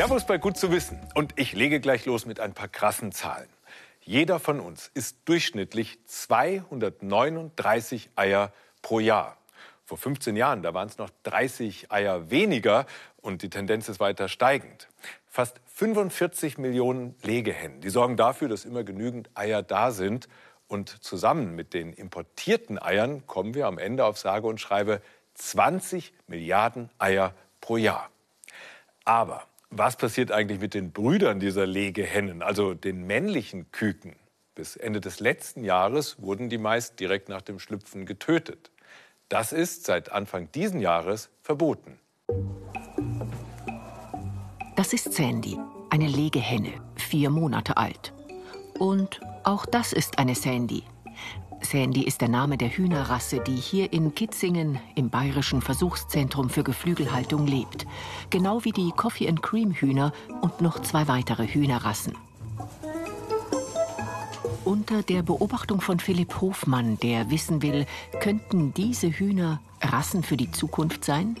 Servus bei Gut zu wissen. Und ich lege gleich los mit ein paar krassen Zahlen. Jeder von uns isst durchschnittlich 239 Eier pro Jahr. Vor 15 Jahren, da waren es noch 30 Eier weniger und die Tendenz ist weiter steigend. Fast 45 Millionen Legehennen, die sorgen dafür, dass immer genügend Eier da sind. Und zusammen mit den importierten Eiern kommen wir am Ende auf sage und schreibe 20 Milliarden Eier pro Jahr. Aber was passiert eigentlich mit den Brüdern dieser Legehennen, also den männlichen Küken? Bis Ende des letzten Jahres wurden die meist direkt nach dem Schlüpfen getötet. Das ist seit Anfang diesen Jahres verboten. Das ist Sandy, eine Legehenne, vier Monate alt. Und auch das ist eine Sandy, Sandy ist der Name der Hühnerrasse, die hier in Kitzingen im Bayerischen Versuchszentrum für Geflügelhaltung lebt. Genau wie die Coffee and Cream Hühner und noch zwei weitere Hühnerrassen. Unter der Beobachtung von Philipp Hofmann, der wissen will, könnten diese Hühner Rassen für die Zukunft sein?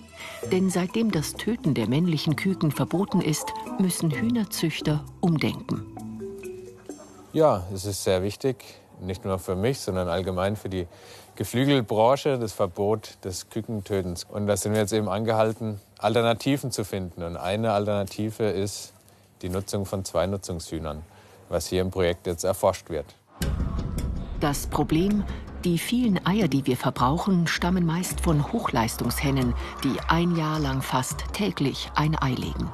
Denn seitdem das Töten der männlichen Küken verboten ist, müssen Hühnerzüchter umdenken. Ja, es ist sehr wichtig, nicht nur für mich, sondern allgemein für die Geflügelbranche, das Verbot des Kükentötens. Und da sind wir jetzt eben angehalten, Alternativen zu finden. Und eine Alternative ist die Nutzung von Zweinutzungshühnern, was hier im Projekt jetzt erforscht wird. Das Problem, die vielen Eier, die wir verbrauchen, stammen meist von Hochleistungshennen, die ein Jahr lang fast täglich ein Ei legen.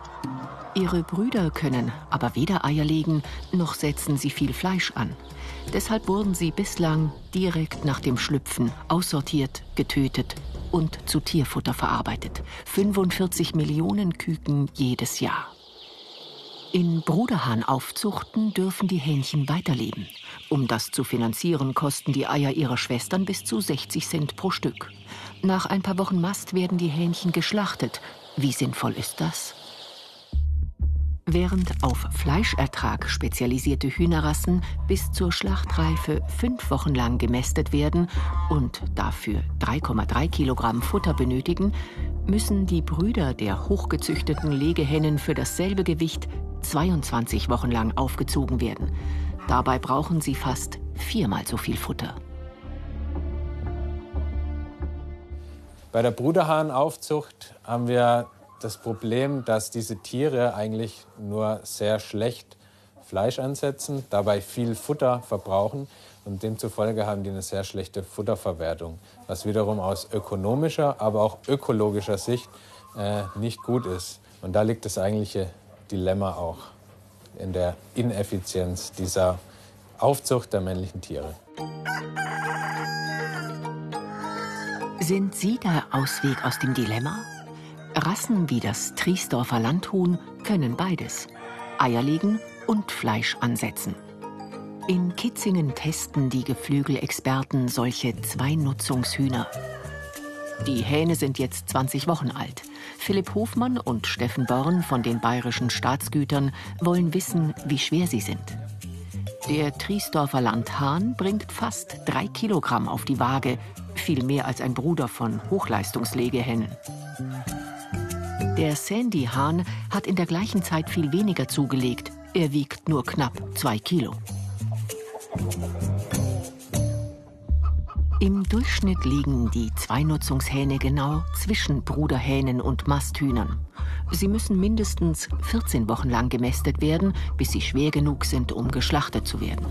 Ihre Brüder können aber weder Eier legen, noch setzen sie viel Fleisch an. Deshalb wurden sie bislang direkt nach dem Schlüpfen aussortiert, getötet und zu Tierfutter verarbeitet. 45 Millionen Küken jedes Jahr. In Bruderhahnaufzuchten dürfen die Hähnchen weiterleben. Um das zu finanzieren, kosten die Eier ihrer Schwestern bis zu 60 Cent pro Stück. Nach ein paar Wochen Mast werden die Hähnchen geschlachtet. Wie sinnvoll ist das? Während auf Fleischertrag spezialisierte Hühnerrassen bis zur Schlachtreife fünf Wochen lang gemästet werden und dafür 3,3 Kilogramm Futter benötigen, müssen die Brüder der hochgezüchteten Legehennen für dasselbe Gewicht 22 Wochen lang aufgezogen werden. Dabei brauchen sie fast viermal so viel Futter. Bei der Bruderhahnaufzucht haben wir das Problem, dass diese Tiere eigentlich nur sehr schlecht Fleisch ansetzen, dabei viel Futter verbrauchen und demzufolge haben die eine sehr schlechte Futterverwertung, was wiederum aus ökonomischer, aber auch ökologischer Sicht äh, nicht gut ist. Und da liegt das eigentliche Dilemma auch in der Ineffizienz dieser Aufzucht der männlichen Tiere. Sind Sie der Ausweg aus dem Dilemma? Rassen wie das Triesdorfer Landhuhn können beides: Eier legen und Fleisch ansetzen. In Kitzingen testen die Geflügelexperten solche Zweinutzungshühner. Die Hähne sind jetzt 20 Wochen alt. Philipp Hofmann und Steffen Born von den bayerischen Staatsgütern wollen wissen, wie schwer sie sind. Der Triesdorfer Landhahn bringt fast drei Kilogramm auf die Waage, viel mehr als ein Bruder von Hochleistungslegehennen. Der Sandy-Hahn hat in der gleichen Zeit viel weniger zugelegt. Er wiegt nur knapp zwei Kilo. Im Durchschnitt liegen die Zweinutzungshähne genau zwischen Bruderhähnen und Masthühnern. Sie müssen mindestens 14 Wochen lang gemästet werden, bis sie schwer genug sind, um geschlachtet zu werden.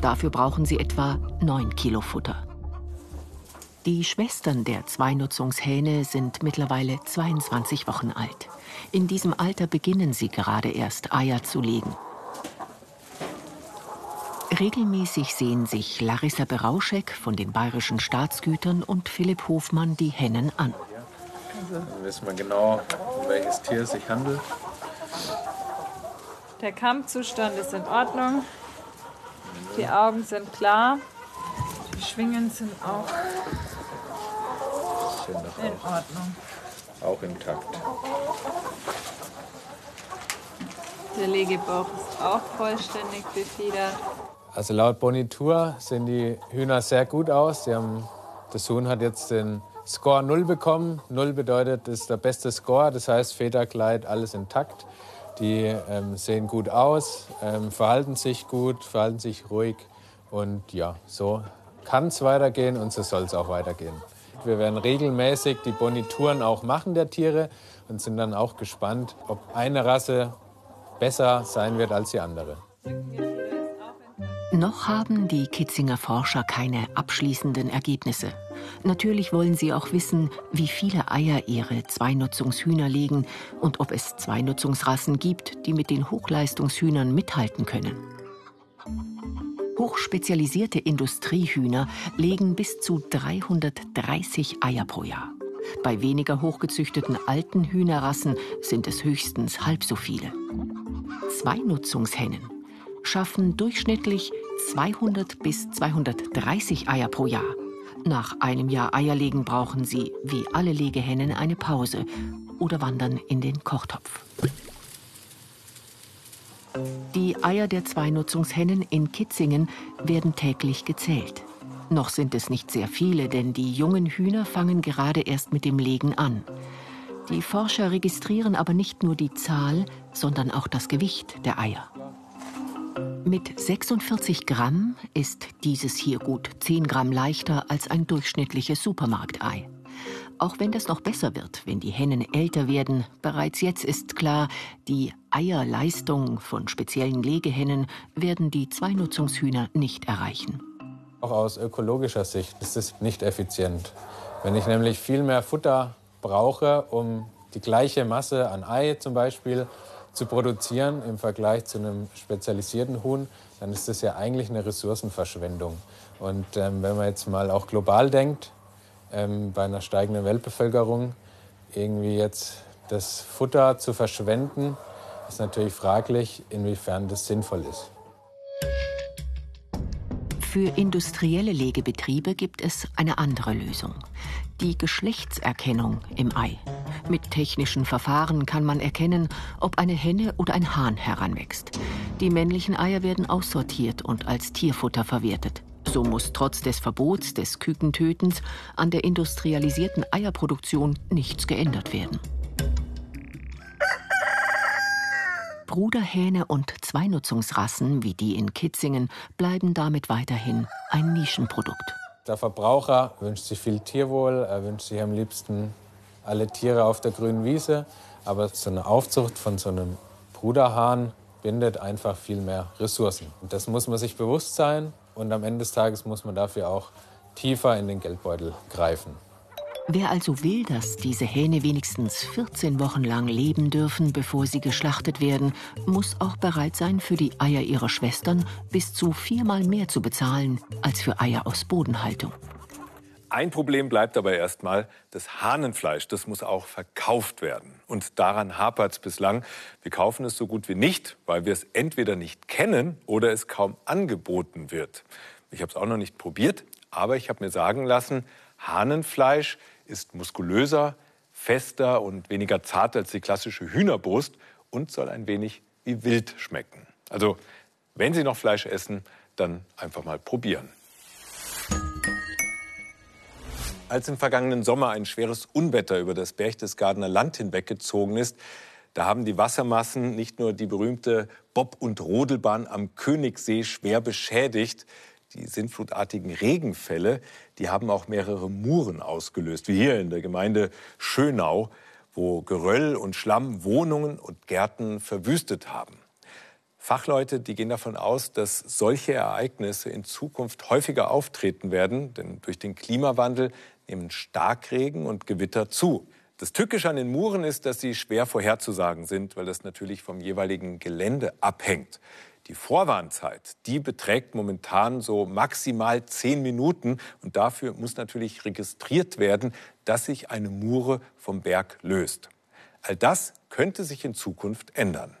Dafür brauchen sie etwa 9 Kilo Futter. Die Schwestern der Zweinutzungshähne sind mittlerweile 22 Wochen alt. In diesem Alter beginnen sie gerade erst Eier zu legen. Regelmäßig sehen sich Larissa Berauschek von den bayerischen Staatsgütern und Philipp Hofmann die Hennen an. Dann wissen wir genau, um welches Tier es sich handelt. Der Kampfzustand ist in Ordnung. Die Augen sind klar. Die Schwingen sind auch sind noch in Ordnung. Auch intakt. Der Legebauch ist auch vollständig befiedert. Also laut Bonitur sehen die Hühner sehr gut aus. Sie haben, das Huhn hat jetzt den Score 0 bekommen. 0 bedeutet, das ist der beste Score. Das heißt, Federkleid, alles intakt. Die ähm, sehen gut aus, ähm, verhalten sich gut, verhalten sich ruhig. Und ja, so kann es weitergehen und so soll es auch weitergehen. Wir werden regelmäßig die Bonituren auch machen der Tiere und sind dann auch gespannt, ob eine Rasse besser sein wird als die andere. Noch haben die Kitzinger Forscher keine abschließenden Ergebnisse. Natürlich wollen sie auch wissen, wie viele Eier ihre Zweinutzungshühner legen und ob es Zweinutzungsrassen gibt, die mit den Hochleistungshühnern mithalten können. Hochspezialisierte Industriehühner legen bis zu 330 Eier pro Jahr. Bei weniger hochgezüchteten alten Hühnerrassen sind es höchstens halb so viele. Zweinutzungshennen schaffen durchschnittlich 200 bis 230 Eier pro Jahr. Nach einem Jahr Eierlegen brauchen sie, wie alle Legehennen, eine Pause oder wandern in den Kochtopf. Die Eier der Zweinutzungshennen in Kitzingen werden täglich gezählt. Noch sind es nicht sehr viele, denn die jungen Hühner fangen gerade erst mit dem Legen an. Die Forscher registrieren aber nicht nur die Zahl, sondern auch das Gewicht der Eier. Mit 46 Gramm ist dieses hier gut 10 Gramm leichter als ein durchschnittliches Supermarktei. Auch wenn das noch besser wird, wenn die Hennen älter werden, bereits jetzt ist klar, die Eierleistung von speziellen Legehennen werden die Zweinutzungshühner nicht erreichen. Auch aus ökologischer Sicht ist es nicht effizient. Wenn ich nämlich viel mehr Futter brauche, um die gleiche Masse an Ei zum Beispiel zu produzieren im Vergleich zu einem spezialisierten Huhn, dann ist das ja eigentlich eine Ressourcenverschwendung. Und ähm, wenn man jetzt mal auch global denkt, ähm, bei einer steigenden Weltbevölkerung irgendwie jetzt das Futter zu verschwenden, ist natürlich fraglich, inwiefern das sinnvoll ist. Für industrielle Legebetriebe gibt es eine andere Lösung. Die Geschlechtserkennung im Ei. Mit technischen Verfahren kann man erkennen, ob eine Henne oder ein Hahn heranwächst. Die männlichen Eier werden aussortiert und als Tierfutter verwertet. So muss trotz des Verbots des Kükentötens an der industrialisierten Eierproduktion nichts geändert werden. Bruderhähne und Zweinutzungsrassen wie die in Kitzingen bleiben damit weiterhin ein Nischenprodukt. Der Verbraucher wünscht sich viel Tierwohl, er wünscht sich am liebsten alle Tiere auf der grünen Wiese, aber so eine Aufzucht von so einem Bruderhahn bindet einfach viel mehr Ressourcen. Und das muss man sich bewusst sein und am Ende des Tages muss man dafür auch tiefer in den Geldbeutel greifen. Wer also will, dass diese Hähne wenigstens 14 Wochen lang leben dürfen, bevor sie geschlachtet werden, muss auch bereit sein, für die Eier ihrer Schwestern bis zu viermal mehr zu bezahlen als für Eier aus Bodenhaltung. Ein Problem bleibt aber erstmal, das Hahnenfleisch, das muss auch verkauft werden. Und daran hapert es bislang. Wir kaufen es so gut wie nicht, weil wir es entweder nicht kennen oder es kaum angeboten wird. Ich habe es auch noch nicht probiert, aber ich habe mir sagen lassen, Hahnenfleisch ist muskulöser, fester und weniger zart als die klassische Hühnerbrust und soll ein wenig wie Wild schmecken. Also, wenn Sie noch Fleisch essen, dann einfach mal probieren. Als im vergangenen Sommer ein schweres Unwetter über das Berchtesgadener Land hinweggezogen ist, da haben die Wassermassen nicht nur die berühmte Bob- und Rodelbahn am Königssee schwer beschädigt. Die sintflutartigen Regenfälle, die haben auch mehrere Muren ausgelöst, wie hier in der Gemeinde Schönau, wo Geröll und Schlamm Wohnungen und Gärten verwüstet haben. Fachleute, die gehen davon aus, dass solche Ereignisse in Zukunft häufiger auftreten werden, denn durch den Klimawandel nehmen Starkregen und Gewitter zu. Das Tückische an den Muren ist, dass sie schwer vorherzusagen sind, weil das natürlich vom jeweiligen Gelände abhängt. Die Vorwarnzeit, die beträgt momentan so maximal zehn Minuten und dafür muss natürlich registriert werden, dass sich eine Mure vom Berg löst. All das könnte sich in Zukunft ändern.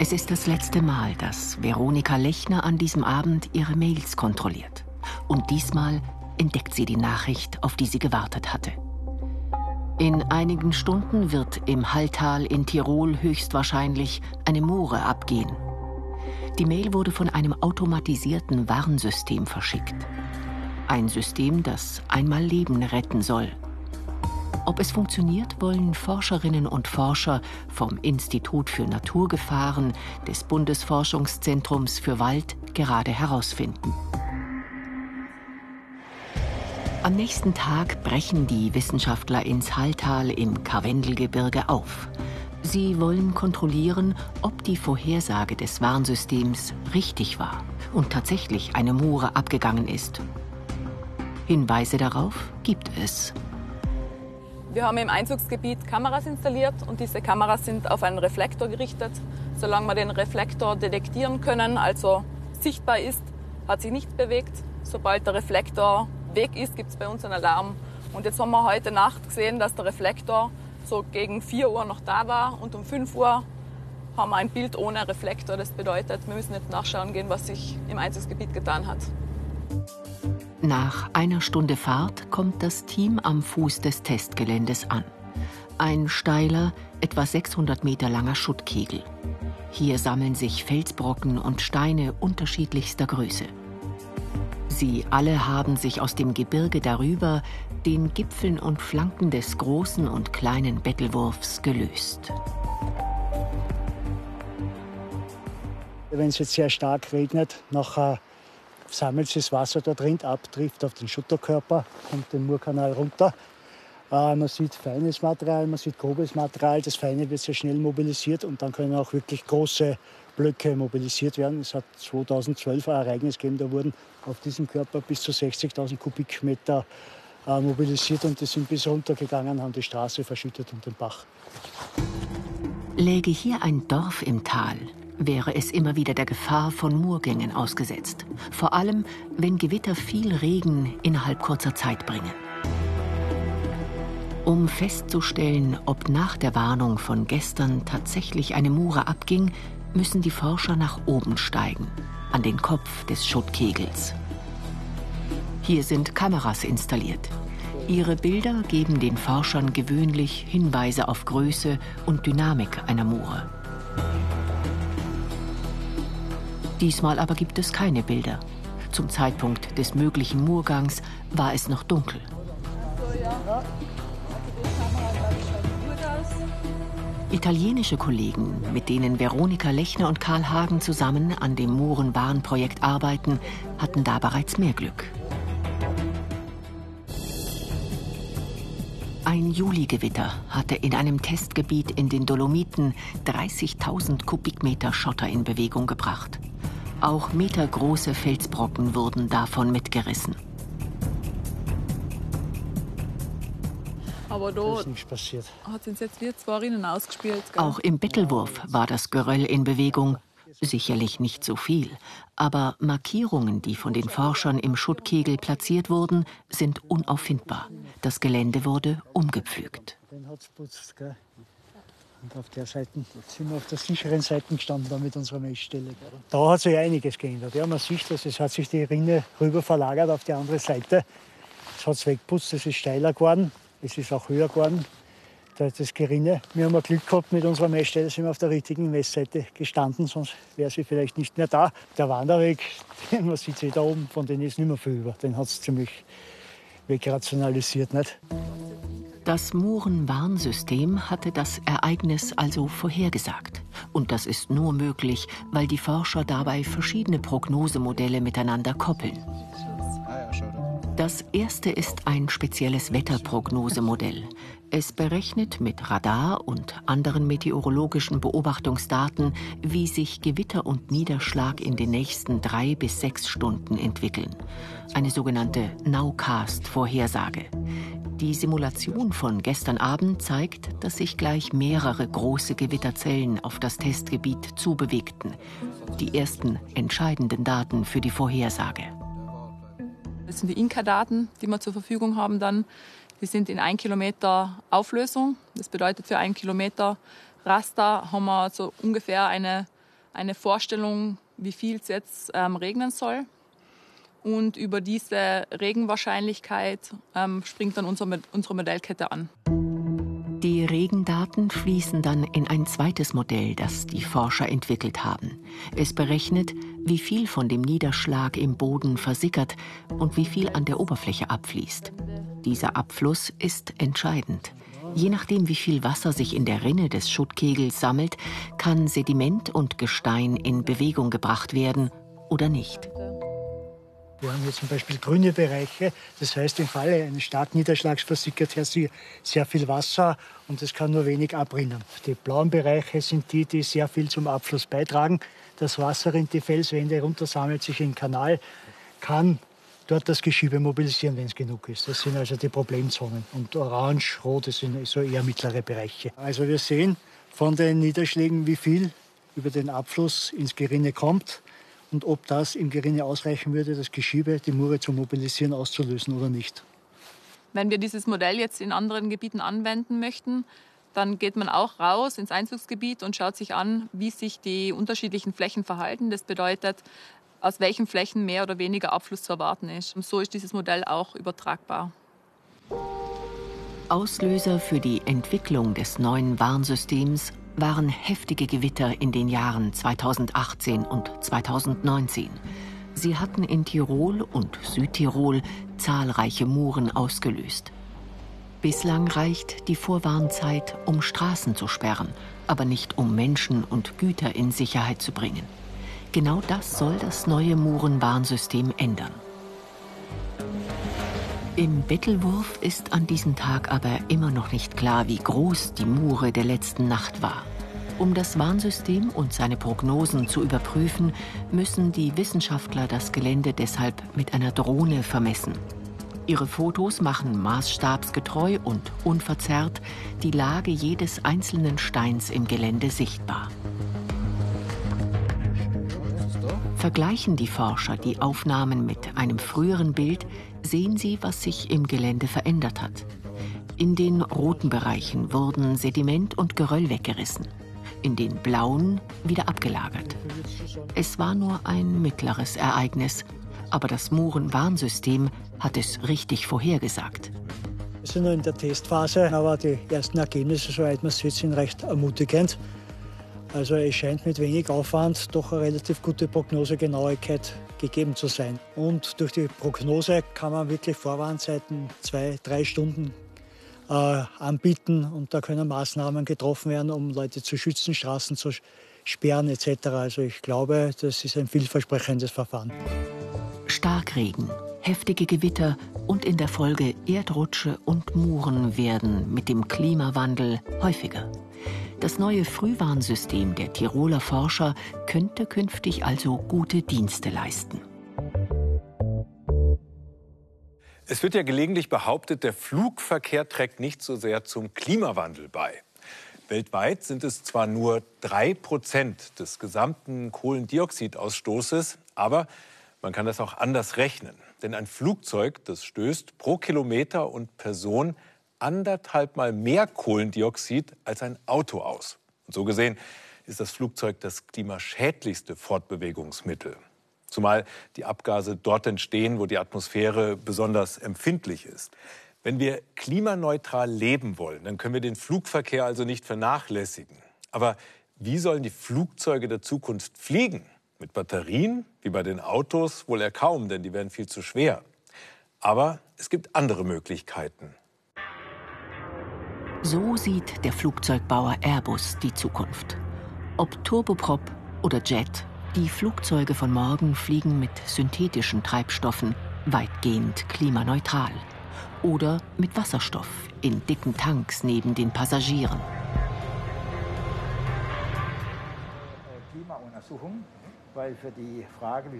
Es ist das letzte Mal, dass Veronika Lechner an diesem Abend ihre Mails kontrolliert. Und diesmal entdeckt sie die Nachricht, auf die sie gewartet hatte. In einigen Stunden wird im Halltal in Tirol höchstwahrscheinlich eine Moore abgehen. Die Mail wurde von einem automatisierten Warnsystem verschickt. Ein System, das einmal Leben retten soll. Ob es funktioniert, wollen Forscherinnen und Forscher vom Institut für Naturgefahren des Bundesforschungszentrums für Wald gerade herausfinden. Am nächsten Tag brechen die Wissenschaftler ins Halltal im Karwendelgebirge auf. Sie wollen kontrollieren, ob die Vorhersage des Warnsystems richtig war und tatsächlich eine Mure abgegangen ist. Hinweise darauf gibt es. Wir haben im Einzugsgebiet Kameras installiert und diese Kameras sind auf einen Reflektor gerichtet. Solange wir den Reflektor detektieren können, also sichtbar ist, hat sich nichts bewegt. Sobald der Reflektor weg ist, gibt es bei uns einen Alarm. Und jetzt haben wir heute Nacht gesehen, dass der Reflektor so gegen 4 Uhr noch da war und um 5 Uhr haben wir ein Bild ohne Reflektor. Das bedeutet, wir müssen jetzt nachschauen gehen, was sich im Einzugsgebiet getan hat. Nach einer Stunde Fahrt kommt das Team am Fuß des Testgeländes an. Ein steiler, etwa 600 Meter langer Schuttkegel. Hier sammeln sich Felsbrocken und Steine unterschiedlichster Größe. Sie alle haben sich aus dem Gebirge darüber, den Gipfeln und Flanken des großen und kleinen Bettelwurfs gelöst. Wenn es jetzt sehr stark regnet, nachher sammelt sich das Wasser da drin ab, trifft auf den Schutterkörper, kommt den Murkanal runter. Äh, man sieht feines Material, man sieht grobes Material. Das Feine wird sehr schnell mobilisiert und dann können auch wirklich große Blöcke mobilisiert werden. Es hat 2012 ein Ereignis gegeben, da wurden auf diesem Körper bis zu 60.000 Kubikmeter äh, mobilisiert und die sind bis runtergegangen, haben die Straße verschüttet und den Bach. Läge hier ein Dorf im Tal, wäre es immer wieder der Gefahr von Murgängen ausgesetzt. Vor allem, wenn Gewitter viel Regen innerhalb kurzer Zeit bringen. Um festzustellen, ob nach der Warnung von gestern tatsächlich eine Mure abging, müssen die Forscher nach oben steigen, an den Kopf des Schuttkegels. Hier sind Kameras installiert. Ihre Bilder geben den Forschern gewöhnlich Hinweise auf Größe und Dynamik einer Mure. Diesmal aber gibt es keine Bilder. Zum Zeitpunkt des möglichen Murgangs war es noch dunkel. Italienische Kollegen, mit denen Veronika Lechner und Karl Hagen zusammen an dem Murenwarnprojekt arbeiten, hatten da bereits mehr Glück. Ein Juligewitter hatte in einem Testgebiet in den Dolomiten 30.000 Kubikmeter Schotter in Bewegung gebracht. Auch metergroße Felsbrocken wurden davon mitgerissen. Aber da ist nichts passiert. hat uns jetzt wie zwei Rinnen ausgespielt. Gell? Auch im Bettelwurf war das Geröll in Bewegung. Sicherlich nicht so viel, aber Markierungen, die von den Forschern im Schuttkegel platziert wurden, sind unauffindbar. Das Gelände wurde umgepflügt. Den hat's putzt, gell? Und auf der Seite sind wir auf der sicheren Seite gestanden da mit unserer Messstelle. Da hat sich einiges geändert. Ja, man sieht, dass es hat sich die Rinne rüber verlagert auf die andere Seite. Es hat es weggeputzt, es ist steiler geworden, es ist auch höher geworden. Das Gerinne. Wir haben Glück gehabt mit unserer Messstelle, sind wir auf der richtigen Messseite gestanden, sonst wäre sie vielleicht nicht mehr da. Der Wanderweg, den man sieht sie da oben, von dem ist nicht mehr viel über. Den hat es ziemlich wegrationalisiert. Nicht? Das Muren-Warnsystem hatte das Ereignis also vorhergesagt. Und das ist nur möglich, weil die Forscher dabei verschiedene Prognosemodelle miteinander koppeln. Das erste ist ein spezielles Wetterprognosemodell. Es berechnet mit Radar und anderen meteorologischen Beobachtungsdaten, wie sich Gewitter und Niederschlag in den nächsten drei bis sechs Stunden entwickeln. Eine sogenannte Nowcast-Vorhersage. Die Simulation von gestern Abend zeigt, dass sich gleich mehrere große Gewitterzellen auf das Testgebiet zubewegten. Die ersten entscheidenden Daten für die Vorhersage. Das sind die Inka-Daten, die wir zur Verfügung haben dann. Die sind in 1 Kilometer Auflösung. Das bedeutet, für 1 Kilometer Raster haben wir so ungefähr eine, eine Vorstellung, wie viel es jetzt ähm, regnen soll. Und über diese Regenwahrscheinlichkeit ähm, springt dann unser, unsere Modellkette an. Die Regendaten fließen dann in ein zweites Modell, das die Forscher entwickelt haben. Es berechnet, wie viel von dem Niederschlag im Boden versickert und wie viel an der Oberfläche abfließt. Dieser Abfluss ist entscheidend. Je nachdem, wie viel Wasser sich in der Rinne des Schuttkegels sammelt, kann Sediment und Gestein in Bewegung gebracht werden oder nicht. Wir haben hier zum Beispiel grüne Bereiche. Das heißt, im Falle eines starken Niederschlags versickert hier sehr viel Wasser und es kann nur wenig abrinnen. Die blauen Bereiche sind die, die sehr viel zum Abfluss beitragen. Das Wasser rinnt die Felswände runter, sammelt sich in den Kanal, kann dort das Geschiebe mobilisieren, wenn es genug ist. Das sind also die Problemzonen. Und orange, rot, das sind so eher mittlere Bereiche. Also wir sehen von den Niederschlägen, wie viel über den Abfluss ins Gerinne kommt und ob das im Gerinne ausreichen würde, das Geschiebe, die Mure zu mobilisieren, auszulösen oder nicht. Wenn wir dieses Modell jetzt in anderen Gebieten anwenden möchten, dann geht man auch raus ins Einzugsgebiet und schaut sich an, wie sich die unterschiedlichen Flächen verhalten. Das bedeutet, aus welchen Flächen mehr oder weniger Abfluss zu erwarten ist. Und so ist dieses Modell auch übertragbar. Auslöser für die Entwicklung des neuen Warnsystems waren heftige Gewitter in den Jahren 2018 und 2019. Sie hatten in Tirol und Südtirol zahlreiche Muren ausgelöst. Bislang reicht die Vorwarnzeit, um Straßen zu sperren, aber nicht um Menschen und Güter in Sicherheit zu bringen. Genau das soll das neue Murenwarnsystem ändern. Im Bettelwurf ist an diesem Tag aber immer noch nicht klar, wie groß die Mure der letzten Nacht war. Um das Warnsystem und seine Prognosen zu überprüfen, müssen die Wissenschaftler das Gelände deshalb mit einer Drohne vermessen. Ihre Fotos machen maßstabsgetreu und unverzerrt die Lage jedes einzelnen Steins im Gelände sichtbar. Vergleichen die Forscher die Aufnahmen mit einem früheren Bild, sehen sie, was sich im Gelände verändert hat. In den roten Bereichen wurden Sediment und Geröll weggerissen, in den blauen wieder abgelagert. Es war nur ein mittleres Ereignis, aber das Muren-Warnsystem hat es richtig vorhergesagt. Wir sind noch in der Testphase, aber die ersten Ergebnisse, soweit man sieht, sind recht ermutigend. Also es scheint mit wenig Aufwand doch eine relativ gute Prognosegenauigkeit gegeben zu sein. Und durch die Prognose kann man wirklich Vorwarnzeiten zwei, drei Stunden äh, anbieten und da können Maßnahmen getroffen werden, um Leute zu schützen, Straßen zu sperren etc. Also ich glaube, das ist ein vielversprechendes Verfahren. Starkregen, heftige Gewitter und in der Folge Erdrutsche und Muren werden mit dem Klimawandel häufiger. Das neue Frühwarnsystem der Tiroler Forscher könnte künftig also gute Dienste leisten. Es wird ja gelegentlich behauptet, der Flugverkehr trägt nicht so sehr zum Klimawandel bei. Weltweit sind es zwar nur drei Prozent des gesamten Kohlendioxidausstoßes, aber man kann das auch anders rechnen. Denn ein Flugzeug, das stößt pro Kilometer und Person anderthalb Mal mehr Kohlendioxid als ein Auto aus. Und so gesehen ist das Flugzeug das klimaschädlichste Fortbewegungsmittel. Zumal die Abgase dort entstehen, wo die Atmosphäre besonders empfindlich ist. Wenn wir klimaneutral leben wollen, dann können wir den Flugverkehr also nicht vernachlässigen. Aber wie sollen die Flugzeuge der Zukunft fliegen? Mit Batterien, wie bei den Autos, wohl eher kaum, denn die werden viel zu schwer. Aber es gibt andere Möglichkeiten. So sieht der Flugzeugbauer Airbus die Zukunft. Ob Turboprop oder Jet, die Flugzeuge von morgen fliegen mit synthetischen Treibstoffen, weitgehend klimaneutral. Oder mit Wasserstoff in dicken Tanks neben den Passagieren.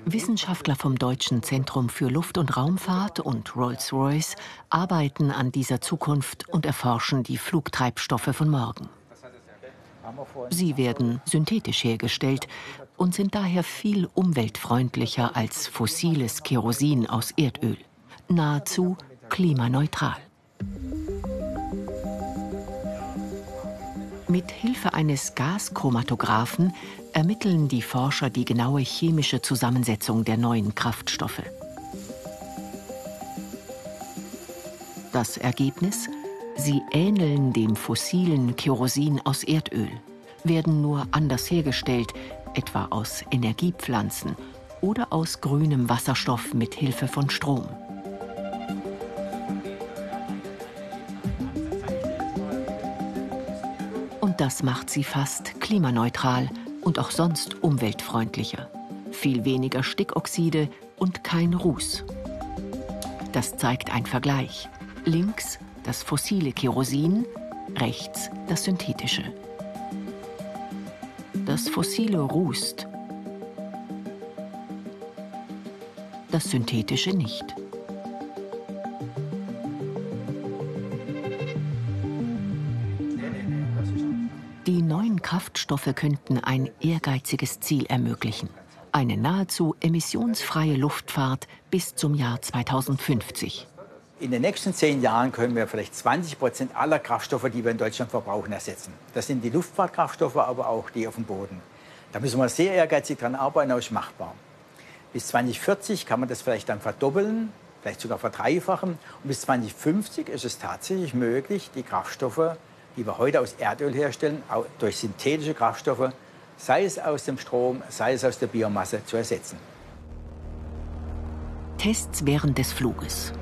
Wissenschaftler vom Deutschen Zentrum für Luft- und Raumfahrt und Rolls-Royce arbeiten an dieser Zukunft und erforschen die Flugtreibstoffe von morgen. Sie werden synthetisch hergestellt und sind daher viel umweltfreundlicher als fossiles Kerosin aus Erdöl, nahezu klimaneutral. Mit Hilfe eines Gaschromatographen ermitteln die Forscher die genaue chemische Zusammensetzung der neuen Kraftstoffe. Das Ergebnis? Sie ähneln dem fossilen Kerosin aus Erdöl, werden nur anders hergestellt, etwa aus Energiepflanzen oder aus grünem Wasserstoff mit Hilfe von Strom. Das macht sie fast klimaneutral und auch sonst umweltfreundlicher. Viel weniger Stickoxide und kein Ruß. Das zeigt ein Vergleich. Links das fossile Kerosin, rechts das synthetische. Das fossile rußt, das synthetische nicht. Neuen Kraftstoffe könnten ein ehrgeiziges Ziel ermöglichen. Eine nahezu emissionsfreie Luftfahrt bis zum Jahr 2050. In den nächsten zehn Jahren können wir vielleicht 20 Prozent aller Kraftstoffe, die wir in Deutschland verbrauchen, ersetzen. Das sind die Luftfahrtkraftstoffe, aber auch die auf dem Boden. Da müssen wir sehr ehrgeizig dran arbeiten, aber ist machbar. Bis 2040 kann man das vielleicht dann verdoppeln, vielleicht sogar verdreifachen. Und bis 2050 ist es tatsächlich möglich, die Kraftstoffe die wir heute aus Erdöl herstellen, durch synthetische Kraftstoffe, sei es aus dem Strom, sei es aus der Biomasse, zu ersetzen. Tests während des Fluges.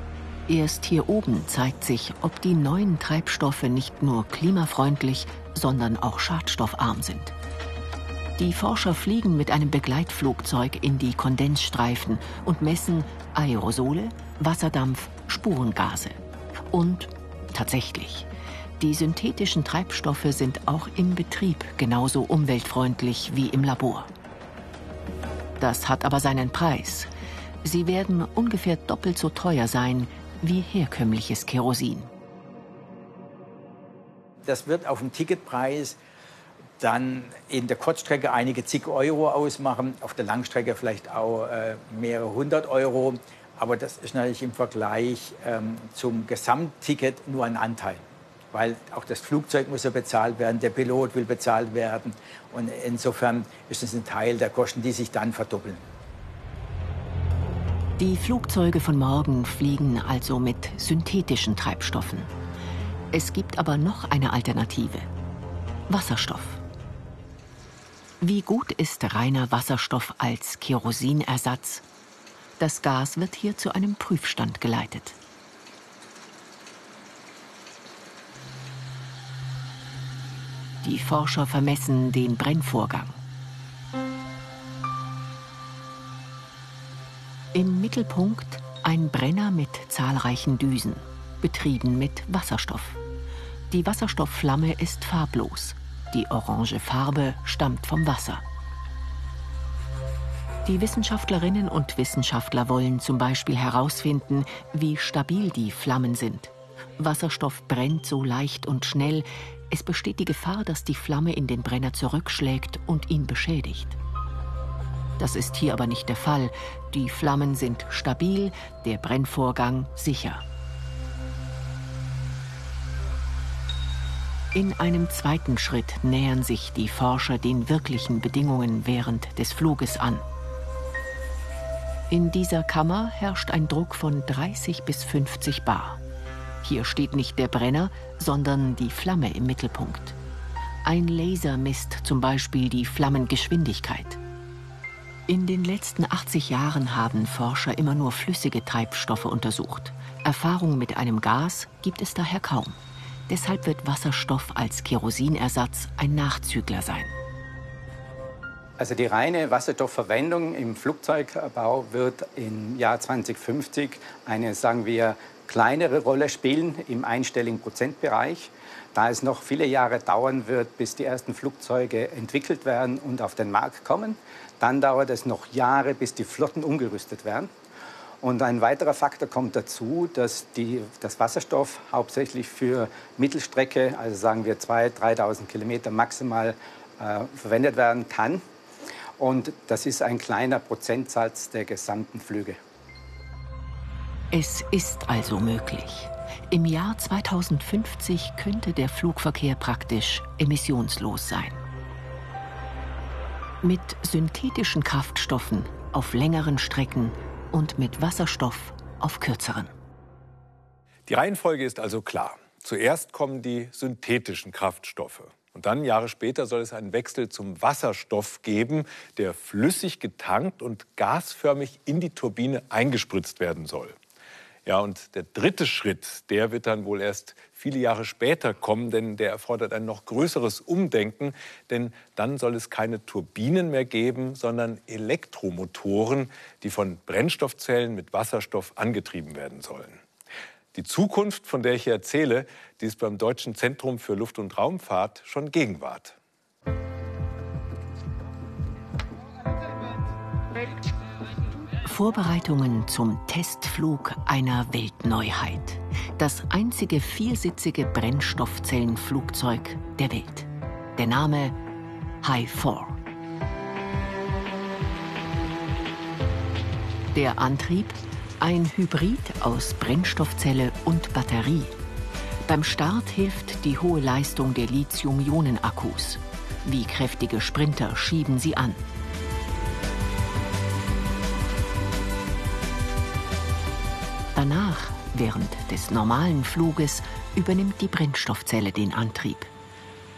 Erst hier oben zeigt sich, ob die neuen Treibstoffe nicht nur klimafreundlich, sondern auch schadstoffarm sind. Die Forscher fliegen mit einem Begleitflugzeug in die Kondensstreifen und messen Aerosole, Wasserdampf, Spurengase. Und tatsächlich, die synthetischen Treibstoffe sind auch im Betrieb genauso umweltfreundlich wie im Labor. Das hat aber seinen Preis. Sie werden ungefähr doppelt so teuer sein wie herkömmliches Kerosin. Das wird auf dem Ticketpreis dann in der Kurzstrecke einige zig Euro ausmachen, auf der Langstrecke vielleicht auch äh, mehrere hundert Euro. Aber das ist natürlich im Vergleich ähm, zum Gesamtticket nur ein Anteil weil auch das Flugzeug muss ja bezahlt werden, der Pilot will bezahlt werden. Und insofern ist es ein Teil der Kosten, die sich dann verdoppeln. Die Flugzeuge von morgen fliegen also mit synthetischen Treibstoffen. Es gibt aber noch eine Alternative. Wasserstoff. Wie gut ist reiner Wasserstoff als Kerosinersatz? Das Gas wird hier zu einem Prüfstand geleitet. Die Forscher vermessen den Brennvorgang. Im Mittelpunkt ein Brenner mit zahlreichen Düsen, betrieben mit Wasserstoff. Die Wasserstoffflamme ist farblos. Die orange Farbe stammt vom Wasser. Die Wissenschaftlerinnen und Wissenschaftler wollen zum Beispiel herausfinden, wie stabil die Flammen sind. Wasserstoff brennt so leicht und schnell, es besteht die Gefahr, dass die Flamme in den Brenner zurückschlägt und ihn beschädigt. Das ist hier aber nicht der Fall. Die Flammen sind stabil, der Brennvorgang sicher. In einem zweiten Schritt nähern sich die Forscher den wirklichen Bedingungen während des Fluges an. In dieser Kammer herrscht ein Druck von 30 bis 50 Bar. Hier steht nicht der Brenner, sondern die Flamme im Mittelpunkt. Ein Laser misst zum Beispiel die Flammengeschwindigkeit. In den letzten 80 Jahren haben Forscher immer nur flüssige Treibstoffe untersucht. Erfahrung mit einem Gas gibt es daher kaum. Deshalb wird Wasserstoff als Kerosinersatz ein Nachzügler sein. Also die reine Wasserstoffverwendung im Flugzeugbau wird im Jahr 2050 eine, sagen wir, kleinere Rolle spielen im einstelligen Prozentbereich, da es noch viele Jahre dauern wird, bis die ersten Flugzeuge entwickelt werden und auf den Markt kommen. Dann dauert es noch Jahre, bis die Flotten umgerüstet werden. Und ein weiterer Faktor kommt dazu, dass die, das Wasserstoff hauptsächlich für Mittelstrecke, also sagen wir 2.000, 3.000 Kilometer maximal, äh, verwendet werden kann. Und das ist ein kleiner Prozentsatz der gesamten Flüge. Es ist also möglich. Im Jahr 2050 könnte der Flugverkehr praktisch emissionslos sein. Mit synthetischen Kraftstoffen auf längeren Strecken und mit Wasserstoff auf kürzeren. Die Reihenfolge ist also klar. Zuerst kommen die synthetischen Kraftstoffe. Und dann, Jahre später, soll es einen Wechsel zum Wasserstoff geben, der flüssig getankt und gasförmig in die Turbine eingespritzt werden soll. Ja, und der dritte Schritt, der wird dann wohl erst viele Jahre später kommen, denn der erfordert ein noch größeres Umdenken, denn dann soll es keine Turbinen mehr geben, sondern Elektromotoren, die von Brennstoffzellen mit Wasserstoff angetrieben werden sollen. Die Zukunft, von der ich hier erzähle, die ist beim Deutschen Zentrum für Luft- und Raumfahrt schon Gegenwart. Vorbereitungen zum Testflug einer Weltneuheit. Das einzige viersitzige Brennstoffzellenflugzeug der Welt. Der Name High 4. Der Antrieb ein Hybrid aus Brennstoffzelle und Batterie. Beim Start hilft die hohe Leistung der Lithium-Ionen-Akkus. Wie kräftige Sprinter schieben sie an. Danach, während des normalen Fluges, übernimmt die Brennstoffzelle den Antrieb.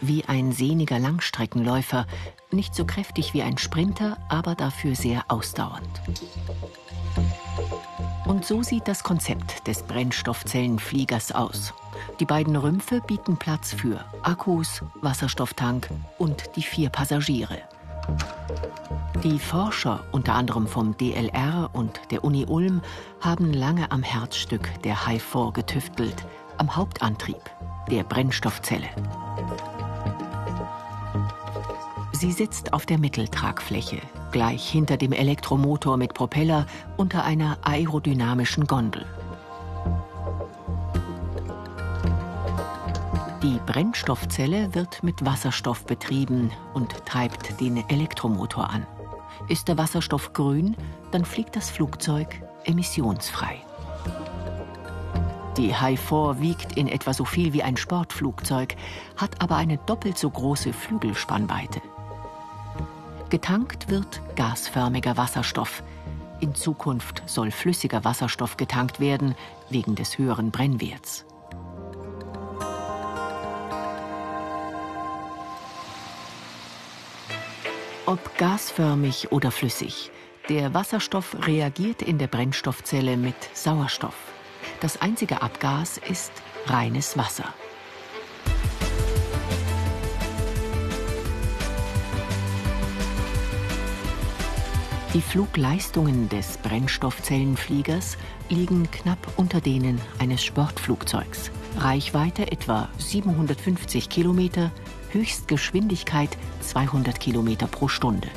Wie ein sehniger Langstreckenläufer, nicht so kräftig wie ein Sprinter, aber dafür sehr ausdauernd. Und so sieht das Konzept des Brennstoffzellenfliegers aus. Die beiden Rümpfe bieten Platz für Akkus, Wasserstofftank und die vier Passagiere. Die Forscher, unter anderem vom DLR und der Uni Ulm, haben lange am Herzstück der Hi-4 getüftelt, am Hauptantrieb, der Brennstoffzelle. Sie sitzt auf der Mitteltragfläche, gleich hinter dem Elektromotor mit Propeller unter einer aerodynamischen Gondel. Die Brennstoffzelle wird mit Wasserstoff betrieben und treibt den Elektromotor an. Ist der Wasserstoff grün, dann fliegt das Flugzeug emissionsfrei. Die Hi-4 wiegt in etwa so viel wie ein Sportflugzeug, hat aber eine doppelt so große Flügelspannweite. Getankt wird gasförmiger Wasserstoff. In Zukunft soll flüssiger Wasserstoff getankt werden, wegen des höheren Brennwerts. Ob gasförmig oder flüssig, der Wasserstoff reagiert in der Brennstoffzelle mit Sauerstoff. Das einzige Abgas ist reines Wasser. Die Flugleistungen des Brennstoffzellenfliegers liegen knapp unter denen eines Sportflugzeugs. Reichweite etwa 750 Kilometer, Höchstgeschwindigkeit 200 Kilometer pro Stunde.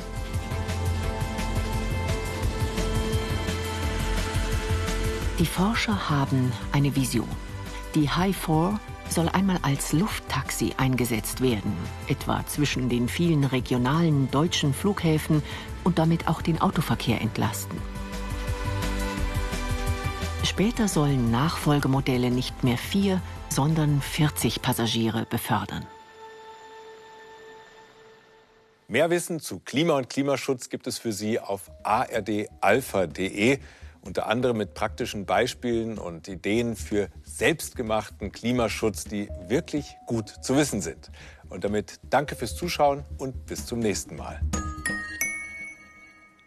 Die Forscher haben eine Vision. Die High 4 soll einmal als Lufttaxi eingesetzt werden, etwa zwischen den vielen regionalen deutschen Flughäfen und damit auch den Autoverkehr entlasten. Später sollen Nachfolgemodelle nicht mehr vier, sondern 40 Passagiere befördern. Mehr Wissen zu Klima und Klimaschutz gibt es für Sie auf ardalpha.de, unter anderem mit praktischen Beispielen und Ideen für selbstgemachten Klimaschutz, die wirklich gut zu wissen sind. Und damit danke fürs Zuschauen und bis zum nächsten Mal.